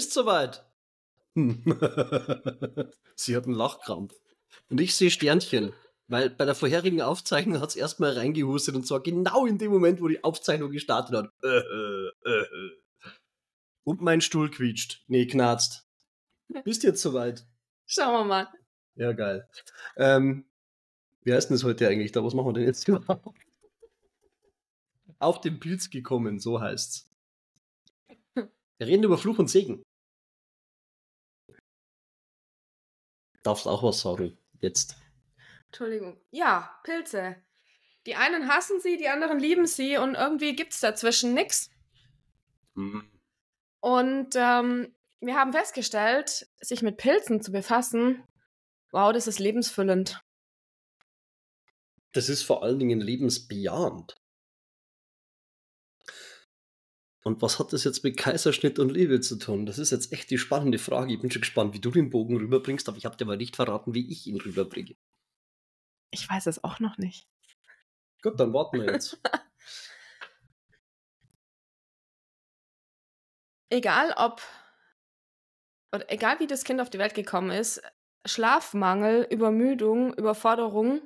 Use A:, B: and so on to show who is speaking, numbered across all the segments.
A: bist soweit. Hm. Sie hat einen Lachkrampf. Und ich sehe Sternchen. Weil bei der vorherigen Aufzeichnung hat es erstmal reingehustet und zwar genau in dem Moment, wo die Aufzeichnung gestartet hat. Äh, äh, äh. Und mein Stuhl quietscht. Nee, knarzt. Bist jetzt soweit?
B: Schauen wir mal.
A: Ja, geil. Ähm, wie heißt denn das heute eigentlich? Da, was machen wir denn jetzt überhaupt? Auf den Pilz gekommen, so heißt's. Wir reden über Fluch und Segen. Darfst auch was sagen, jetzt.
B: Entschuldigung. Ja, Pilze. Die einen hassen sie, die anderen lieben sie und irgendwie gibt es dazwischen nichts.
A: Mhm.
B: Und ähm, wir haben festgestellt, sich mit Pilzen zu befassen, wow, das ist lebensfüllend.
A: Das ist vor allen Dingen lebensbejahend. Und was hat das jetzt mit Kaiserschnitt und Liebe zu tun? Das ist jetzt echt die spannende Frage. Ich bin schon gespannt, wie du den Bogen rüberbringst, aber ich habe dir mal nicht verraten, wie ich ihn rüberbringe.
B: Ich weiß es auch noch nicht.
A: Gut, dann warten wir jetzt.
B: egal ob, oder egal wie das Kind auf die Welt gekommen ist, Schlafmangel, Übermüdung, Überforderung,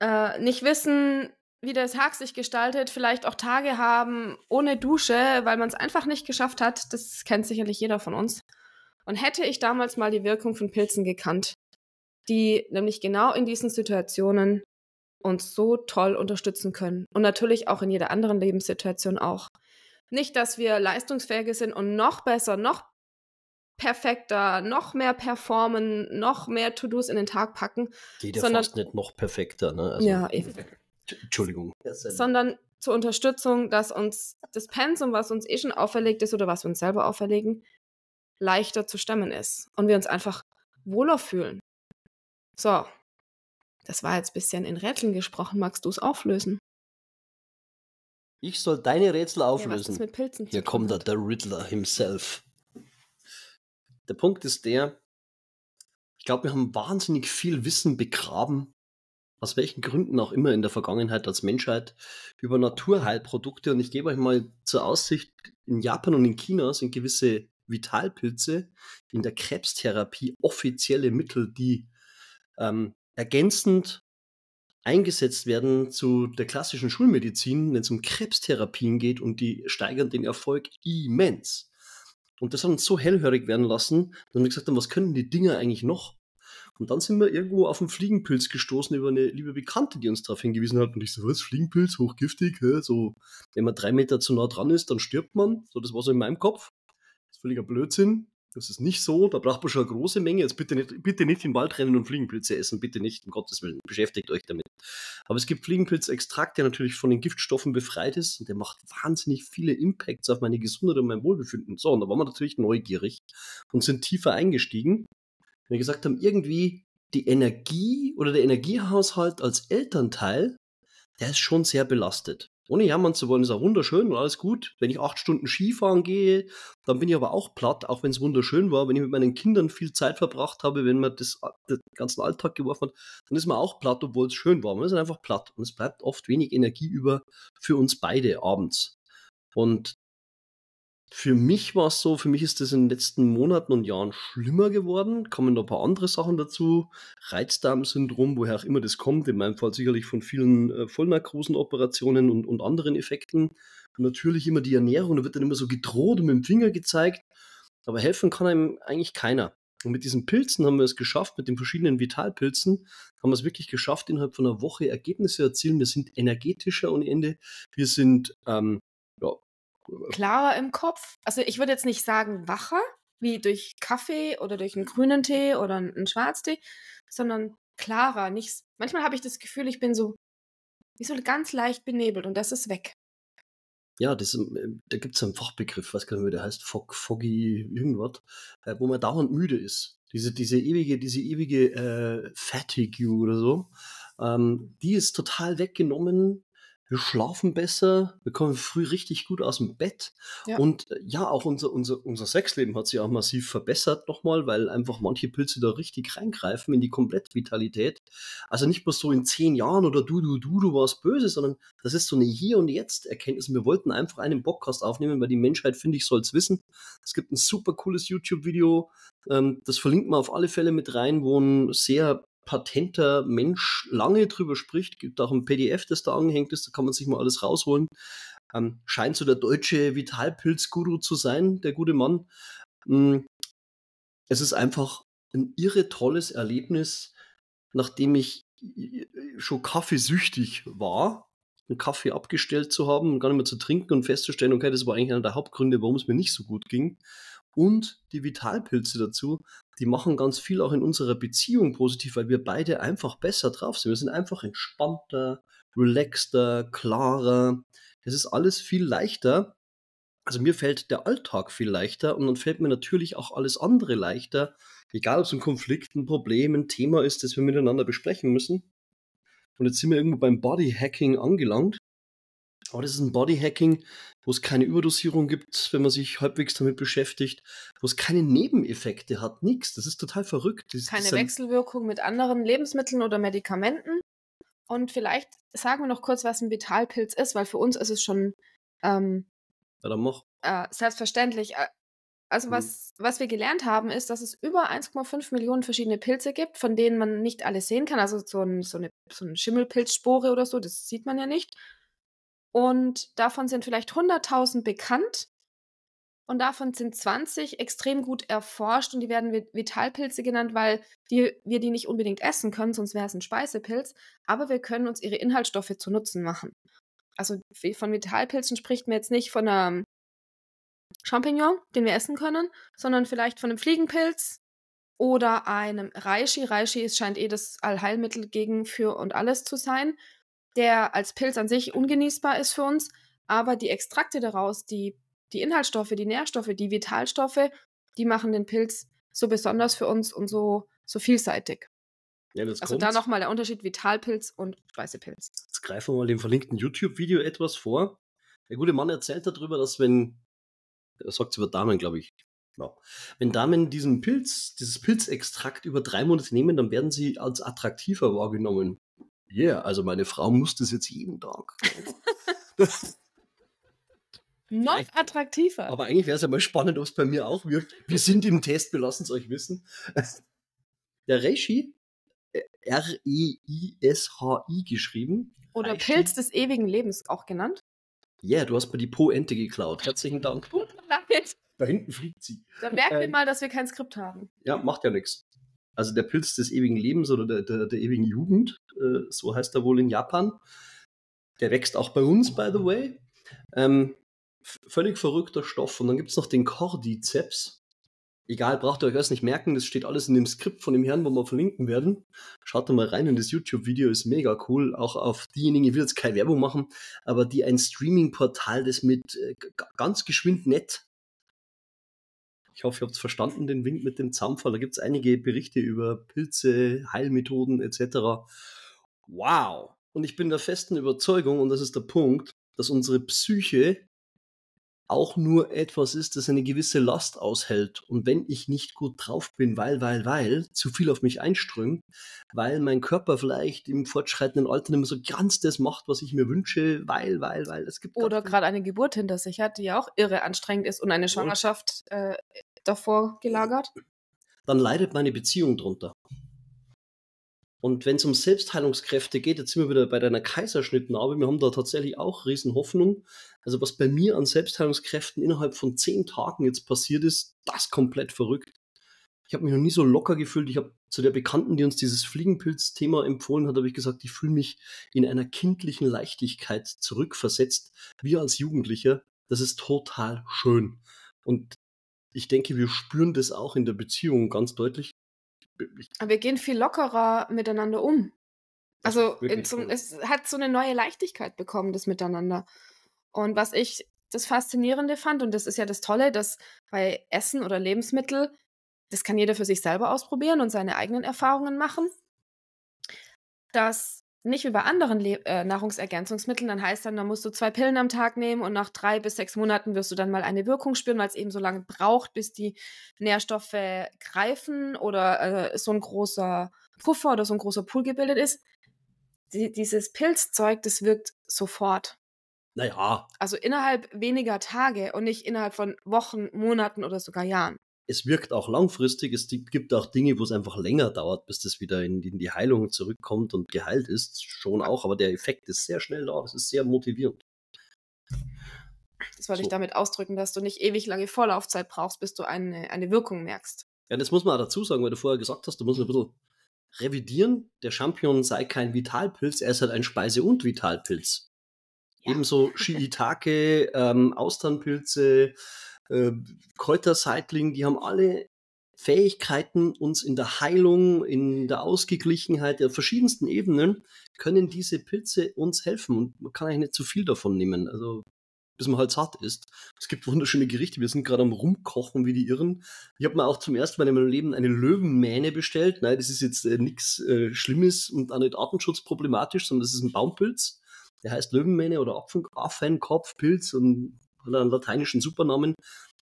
B: äh, nicht wissen, wie der Tag sich gestaltet, vielleicht auch Tage haben ohne Dusche, weil man es einfach nicht geschafft hat, das kennt sicherlich jeder von uns. Und hätte ich damals mal die Wirkung von Pilzen gekannt, die nämlich genau in diesen Situationen uns so toll unterstützen können. Und natürlich auch in jeder anderen Lebenssituation auch. Nicht, dass wir leistungsfähiger sind und noch besser, noch perfekter, noch mehr performen, noch mehr To-Dos in den Tag packen.
A: Geht ja sondern, fast nicht noch perfekter, ne?
B: Also, ja, eben.
A: Entschuldigung.
B: Sondern zur Unterstützung, dass uns das Pensum, was uns eh schon auferlegt ist oder was wir uns selber auferlegen, leichter zu stemmen ist und wir uns einfach wohler fühlen. So, das war jetzt ein bisschen in Rätseln gesprochen. Magst du es auflösen?
A: Ich soll deine Rätsel auflösen.
B: Ja, mit Pilzen
A: Hier kommt da der Riddler himself. Der Punkt ist der, ich glaube, wir haben wahnsinnig viel Wissen begraben, aus welchen Gründen auch immer in der Vergangenheit als Menschheit, über Naturheilprodukte. Und ich gebe euch mal zur Aussicht, in Japan und in China sind gewisse Vitalpilze in der Krebstherapie offizielle Mittel, die ähm, ergänzend eingesetzt werden zu der klassischen Schulmedizin, wenn es um Krebstherapien geht und die steigern den Erfolg immens. Und das hat uns so hellhörig werden lassen, dass wir gesagt haben, was können die Dinger eigentlich noch? Und dann sind wir irgendwo auf einen Fliegenpilz gestoßen über eine liebe Bekannte, die uns darauf hingewiesen hat. Und ich so, was, Fliegenpilz, hochgiftig? Hä? So, wenn man drei Meter zu nah dran ist, dann stirbt man. So, das war so in meinem Kopf. Das ist völliger Blödsinn. Das ist nicht so, da braucht man schon eine große Menge. Jetzt bitte nicht, bitte nicht in den Wald rennen und Fliegenpilze essen, bitte nicht, um Gottes Willen, beschäftigt euch damit. Aber es gibt Fliegenpilzextrakt, der natürlich von den Giftstoffen befreit ist und der macht wahnsinnig viele Impacts auf meine Gesundheit und mein Wohlbefinden. So, und da waren wir natürlich neugierig und sind tiefer eingestiegen. Wenn wir gesagt haben, irgendwie die Energie oder der Energiehaushalt als Elternteil, der ist schon sehr belastet ohne jammern zu wollen, ist auch wunderschön und alles gut. Wenn ich acht Stunden Skifahren gehe, dann bin ich aber auch platt, auch wenn es wunderschön war. Wenn ich mit meinen Kindern viel Zeit verbracht habe, wenn man das, den ganzen Alltag geworfen hat, dann ist man auch platt, obwohl es schön war. Man ist einfach platt und es bleibt oft wenig Energie über für uns beide abends. Und für mich war es so, für mich ist das in den letzten Monaten und Jahren schlimmer geworden. Kommen noch ein paar andere Sachen dazu. Reizdarmsyndrom, woher auch immer das kommt. In meinem Fall sicherlich von vielen äh, Vollnarkosenoperationen und, und anderen Effekten. Natürlich immer die Ernährung, da wird dann immer so gedroht und mit dem Finger gezeigt. Aber helfen kann einem eigentlich keiner. Und mit diesen Pilzen haben wir es geschafft, mit den verschiedenen Vitalpilzen haben wir es wirklich geschafft, innerhalb von einer Woche Ergebnisse erzielen. Wir sind energetischer ohne Ende. Wir sind ähm,
B: klarer im Kopf. Also ich würde jetzt nicht sagen wacher, wie durch Kaffee oder durch einen grünen Tee oder einen Schwarztee, sondern klarer. Nicht, manchmal habe ich das Gefühl, ich bin so, wie so ganz leicht benebelt und das ist weg.
A: Ja, das, ähm, da gibt es einen Fachbegriff, was kann ich, der heißt Fog, Foggy irgendwas, äh, wo man dauernd müde ist. Diese, diese ewige, diese ewige äh, Fatigue oder so, ähm, die ist total weggenommen wir schlafen besser, wir kommen früh richtig gut aus dem Bett. Ja. Und äh, ja, auch unser, unser, unser Sexleben hat sich auch massiv verbessert nochmal, weil einfach manche Pilze da richtig reingreifen in die Komplettvitalität. Also nicht bloß so in zehn Jahren oder du, du, du, du warst böse, sondern das ist so eine Hier- und Jetzt-Erkenntnis. Wir wollten einfach einen Podcast aufnehmen, weil die Menschheit, finde ich, soll es wissen. Es gibt ein super cooles YouTube-Video, ähm, das verlinkt man auf alle Fälle mit rein, wo ein sehr patenter Mensch lange drüber spricht. Gibt auch ein PDF, das da angehängt ist, da kann man sich mal alles rausholen. Ähm, scheint so der deutsche Vitalpilz-Guru zu sein, der gute Mann. Ähm, es ist einfach ein irre tolles Erlebnis, nachdem ich schon kaffeesüchtig war, einen Kaffee abgestellt zu haben und gar nicht mehr zu trinken und festzustellen, okay, das war eigentlich einer der Hauptgründe, warum es mir nicht so gut ging und die Vitalpilze dazu, die machen ganz viel auch in unserer Beziehung positiv, weil wir beide einfach besser drauf sind. Wir sind einfach entspannter, relaxter, klarer. Es ist alles viel leichter. Also mir fällt der Alltag viel leichter und dann fällt mir natürlich auch alles andere leichter, egal ob es ein Konflikt, ein Problem, ein Thema ist, das wir miteinander besprechen müssen. Und jetzt sind wir irgendwo beim Bodyhacking angelangt. Aber das ist ein Bodyhacking, wo es keine Überdosierung gibt, wenn man sich halbwegs damit beschäftigt, wo es keine Nebeneffekte hat, nichts. Das ist total verrückt. Das,
B: keine Wechselwirkung mit anderen Lebensmitteln oder Medikamenten. Und vielleicht sagen wir noch kurz, was ein Vitalpilz ist, weil für uns ist es schon ähm. Äh, selbstverständlich. Äh, also was, mhm. was wir gelernt haben, ist, dass es über 1,5 Millionen verschiedene Pilze gibt, von denen man nicht alle sehen kann. Also so, ein, so eine, so eine Schimmelpilzspore oder so, das sieht man ja nicht. Und davon sind vielleicht 100.000 bekannt. Und davon sind 20 extrem gut erforscht und die werden Vitalpilze genannt, weil die, wir die nicht unbedingt essen können, sonst wäre es ein Speisepilz. Aber wir können uns ihre Inhaltsstoffe zu Nutzen machen. Also von Vitalpilzen spricht man jetzt nicht von einem Champignon, den wir essen können, sondern vielleicht von einem Fliegenpilz oder einem Reishi. Reishi scheint eh das Allheilmittel gegen für und alles zu sein der als Pilz an sich ungenießbar ist für uns, aber die Extrakte daraus, die, die Inhaltsstoffe, die Nährstoffe, die Vitalstoffe, die machen den Pilz so besonders für uns und so, so vielseitig. Ja, also kommt. da nochmal der Unterschied Vitalpilz und Speisepilz.
A: Jetzt greifen wir mal dem verlinkten YouTube-Video etwas vor. Der gute Mann erzählt darüber, dass wenn, er sagt es über Damen, glaube ich, ja. Wenn Damen diesen Pilz, dieses Pilzextrakt über drei Monate nehmen, dann werden sie als attraktiver wahrgenommen yeah, also meine Frau muss das jetzt jeden Tag.
B: Noch attraktiver.
A: Aber eigentlich wäre es ja mal spannend, ob es bei mir auch wirkt. Wir sind im Test, wir lassen es euch wissen. Der Reishi, äh, R-E-I-S-H-I geschrieben.
B: Oder Reishi. Pilz des ewigen Lebens auch genannt.
A: Ja, yeah, du hast mir die Po-Ente geklaut. Herzlichen Dank. Da hinten fliegt sie.
B: Dann merken ähm, wir mal, dass wir kein Skript haben.
A: Ja, macht ja nichts. Also der Pilz des ewigen Lebens oder der, der, der ewigen Jugend, äh, so heißt er wohl in Japan. Der wächst auch bei uns, by the way. Ähm, völlig verrückter Stoff. Und dann gibt es noch den Cordyceps. Egal, braucht ihr euch das nicht merken, das steht alles in dem Skript von dem Herrn, wo wir verlinken werden. Schaut da mal rein in das YouTube-Video, ist mega cool. Auch auf diejenigen, ich will jetzt keine Werbung machen, aber die ein Streaming-Portal, das mit äh, ganz geschwind nett ich hoffe, ihr habt es verstanden, den Wink mit dem Zampfer. Da gibt es einige Berichte über Pilze, Heilmethoden etc. Wow! Und ich bin der festen Überzeugung, und das ist der Punkt, dass unsere Psyche auch nur etwas ist, das eine gewisse Last aushält. Und wenn ich nicht gut drauf bin, weil, weil, weil, zu viel auf mich einströmt, weil mein Körper vielleicht im fortschreitenden Alter nicht mehr so ganz das macht, was ich mir wünsche, weil, weil, weil es gibt.
B: Oder gerade eine Geburt hinter sich hat, die ja auch irre anstrengend ist und eine Schwangerschaft äh, davor gelagert.
A: Dann leidet meine Beziehung drunter. Und wenn es um Selbstheilungskräfte geht, jetzt sind wir wieder bei deiner Kaiserschnittnarbe. Wir haben da tatsächlich auch Riesenhoffnung. Also was bei mir an Selbstheilungskräften innerhalb von zehn Tagen jetzt passiert ist, das komplett verrückt. Ich habe mich noch nie so locker gefühlt. Ich habe zu der Bekannten, die uns dieses Fliegenpilz-Thema empfohlen hat, habe ich gesagt, ich fühle mich in einer kindlichen Leichtigkeit zurückversetzt, wie als Jugendlicher. Das ist total schön. Und ich denke, wir spüren das auch in der Beziehung ganz deutlich.
B: Aber wir gehen viel lockerer miteinander um. Also so, es hat so eine neue Leichtigkeit bekommen, das Miteinander. Und was ich das Faszinierende fand, und das ist ja das Tolle, dass bei Essen oder Lebensmittel, das kann jeder für sich selber ausprobieren und seine eigenen Erfahrungen machen, dass Nicht wie bei anderen Le äh, Nahrungsergänzungsmitteln, dann heißt dann, dann musst du zwei Pillen am Tag nehmen und nach drei bis sechs Monaten wirst du dann mal eine Wirkung spüren, weil es eben so lange braucht, bis die Nährstoffe greifen oder äh, so ein großer Puffer oder so ein großer Pool gebildet ist. Die, dieses Pilzzeug, das wirkt sofort.
A: Naja.
B: Also innerhalb weniger Tage und nicht innerhalb von Wochen, Monaten oder sogar Jahren
A: es wirkt auch langfristig. Es gibt auch Dinge, wo es einfach länger dauert, bis das wieder in, in, die Heilung zurückkommt und geheilt ist. Schon auch, aber der Effekt ist sehr schnell da. Das ist sehr motivierend.
B: Das wollte so. ich damit ausdrücken, dass du nicht ewig lange Vorlaufzeit brauchst, bis du eine, eine Wirkung merkst.
A: Ja, das muss man auch dazu sagen, weil du vorher gesagt hast, du musst ein bisschen revidieren. Der Champion sei kein Vitalpilz, er ist halt ein Speise- und Vitalpilz. Ja. Ebenso Shiitake, ähm, Austernpilze, äh, Kräuterseitling, die haben alle Fähigkeiten, uns in der Heilung, in der Ausgeglichenheit der verschiedensten Ebenen, können diese Pilze uns helfen. Und man kann eigentlich nicht zu viel davon nehmen. Also bis man halt satt ist. Es gibt wunderschöne Gerichte. Wir sind gerade am Rumkochen wie die Irren. Ich habe mir auch zum ersten Mal in meinem Leben eine Löwenmähne bestellt. Nein, das ist jetzt äh, nichts äh, Schlimmes und auch nicht artenschutzproblematisch, sondern das ist ein Baumpilz. Der heißt Löwenmähne oder Affenkopfpilz und hat einen lateinischen Supernamen.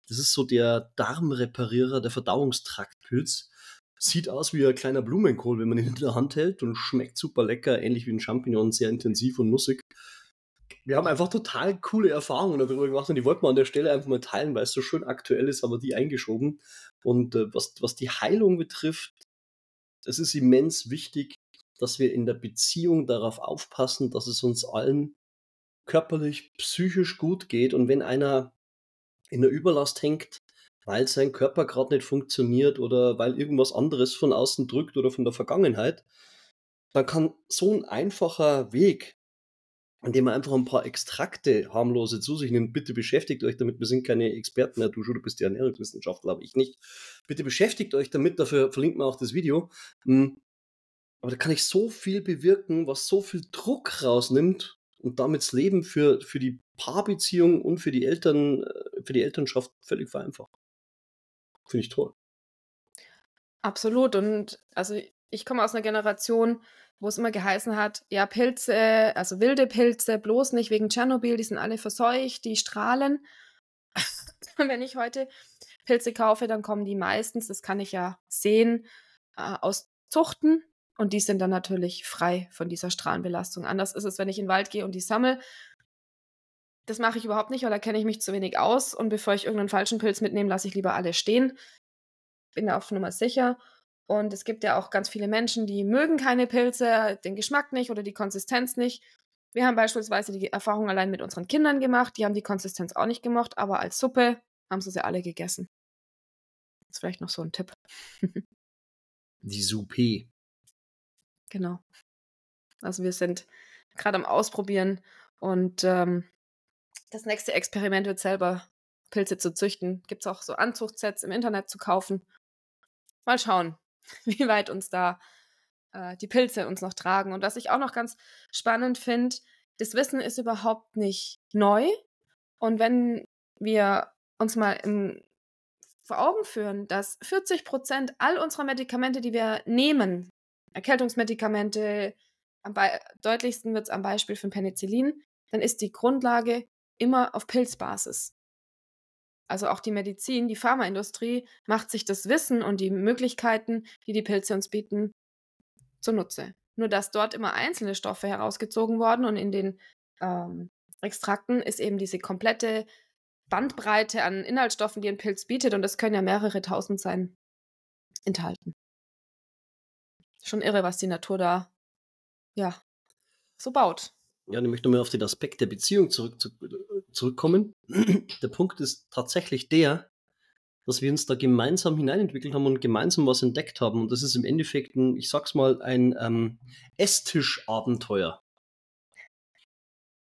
A: Das ist so der Darmreparierer, der Verdauungstraktpilz. Sieht aus wie ein kleiner Blumenkohl, wenn man ihn in der Hand hält und schmeckt super lecker, ähnlich wie ein Champignon, sehr intensiv und nussig. Wir haben einfach total coole Erfahrungen darüber gemacht und die wollten wir an der Stelle einfach mal teilen, weil es so schön aktuell ist, aber die eingeschoben. Und äh, was, was die Heilung betrifft, es ist immens wichtig, dass wir in der Beziehung darauf aufpassen, dass es uns allen körperlich, psychisch gut geht und wenn einer in der Überlast hängt, weil sein Körper gerade nicht funktioniert oder weil irgendwas anderes von außen drückt oder von der Vergangenheit, dann kann so ein einfacher Weg, indem man einfach ein paar Extrakte harmlose zu sich nimmt, bitte beschäftigt euch damit, wir sind keine Experten, ja, du, du bist ja Ernährungswissenschaftler, aber ich nicht. Bitte beschäftigt euch damit, dafür verlinkt man auch das Video. Hm. Aber da kann ich so viel bewirken, was so viel Druck rausnimmt und damit das Leben für, für die Paarbeziehung und für die Eltern, äh, für die Elternschaft völlig vereinfacht. Finde ich toll.
B: Absolut. Und also ich komme aus einer Generation, wo es immer geheißen hat, ja, Pilze, also wilde Pilze, bloß nicht wegen Tschernobyl, die sind alle verseucht, die strahlen. Wenn ich heute Pilze kaufe, dann kommen die meistens, das kann ich ja sehen, äh, aus Zuchten, und die sind dann natürlich frei von dieser Strahlenbelastung. Anders ist es, wenn ich in den Wald gehe und die sammle. Das mache ich überhaupt nicht, weil da kenne ich mich zu wenig aus. Und bevor ich irgendeinen falschen Pilz mitnehme, lasse ich lieber alle stehen. Bin da auf Nummer sicher. Und es gibt ja auch ganz viele Menschen, die mögen keine Pilze, den Geschmack nicht oder die Konsistenz nicht. Wir haben beispielsweise die Erfahrung allein mit unseren Kindern gemacht. Die haben die Konsistenz auch nicht gemocht, aber als Suppe haben sie sie alle gegessen. Das ist vielleicht noch so ein Tipp.
A: die Suppe.
B: Genau. Also wir sind gerade am Ausprobieren und ähm, das nächste Experiment wird selber Pilze zu züchten. Gibt es auch so Anzuchtsets im Internet zu kaufen. Mal schauen, wie weit uns da äh, die Pilze uns noch tragen. Und was ich auch noch ganz spannend finde, das Wissen ist überhaupt nicht neu. Und wenn wir uns mal im, vor Augen führen, dass 40 Prozent all unserer Medikamente, die wir nehmen, Erkältungsmedikamente, am deutlichsten wird es am Beispiel von Penicillin, dann ist die Grundlage immer auf Pilzbasis. Also auch die Medizin, die Pharmaindustrie macht sich das Wissen und die Möglichkeiten, die die Pilze uns bieten, zunutze. Nur dass dort immer einzelne Stoffe herausgezogen worden und in den ähm, Extrakten ist eben diese komplette Bandbreite an Inhaltsstoffen, die ein Pilz bietet, und das können ja mehrere tausend sein, enthalten schon irre, was die Natur da, ja, so baut.
A: Ja, ich möchte nochmal auf den Aspekt der Beziehung zurück, zu, zurückkommen. der Punkt ist tatsächlich der, dass wir uns da gemeinsam hineinentwickelt haben und gemeinsam was entdeckt haben. Und das ist im Endeffekt ein, ich sag's mal, ein ähm, Esstisch-Abenteuer.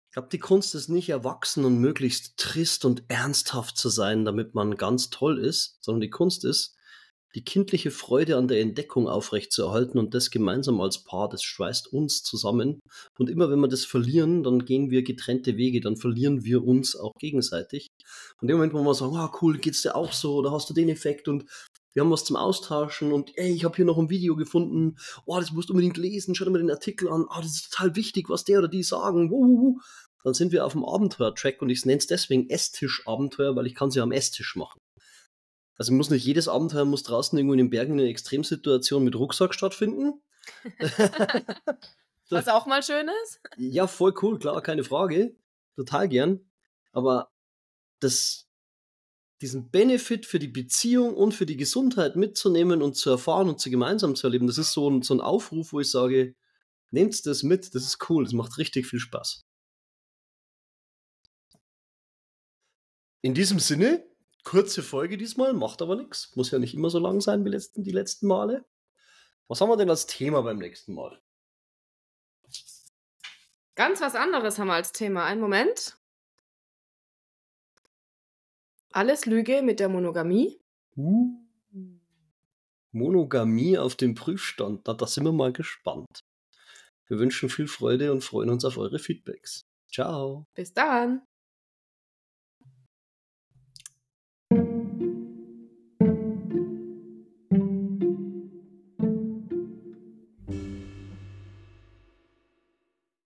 A: Ich glaube, die Kunst ist nicht erwachsen und möglichst trist und ernsthaft zu sein, damit man ganz toll ist, sondern die Kunst ist, die kindliche Freude an der Entdeckung aufrechtzuerhalten und das gemeinsam als Paar, das schweißt uns zusammen. Und immer wenn wir das verlieren, dann gehen wir getrennte Wege, dann verlieren wir uns auch gegenseitig. Und im Moment, wo wir sagen, ah, cool, geht's dir auch so oder hast du den Effekt und wir haben was zum Austauschen und ey, ich habe hier noch ein Video gefunden, oh, das musst du unbedingt lesen, schau dir mal den Artikel an, oh, das ist total wichtig, was der oder die sagen. Wuhu. Dann sind wir auf dem Abenteuer-Track und ich nenne es deswegen Esstisch-Abenteuer, weil ich kann sie am Esstisch machen. Also muss nicht jedes Abenteuer muss draußen irgendwo in den Bergen in einer Extremsituation mit Rucksack stattfinden.
B: Was auch mal schön ist.
A: Ja, voll cool, klar, keine Frage. Total gern. Aber das, diesen Benefit für die Beziehung und für die Gesundheit mitzunehmen und zu erfahren und zu gemeinsam zu erleben, das ist so ein, so ein Aufruf, wo ich sage, nehmt das mit, das ist cool, das macht richtig viel Spaß. In diesem Sinne, kurze Folge diesmal, macht aber nichts. Muss ja nicht immer so lang sein wie letzten, die letzten Male. Was haben wir denn als Thema beim nächsten Mal?
B: Ganz was anderes haben wir als Thema. Einen Moment. Alles Lüge mit der Monogamie.
A: Uh. Monogamie auf dem Prüfstand. Na, da sind wir mal gespannt. Wir wünschen viel Freude und freuen uns auf eure Feedbacks. Ciao.
B: Bis dann.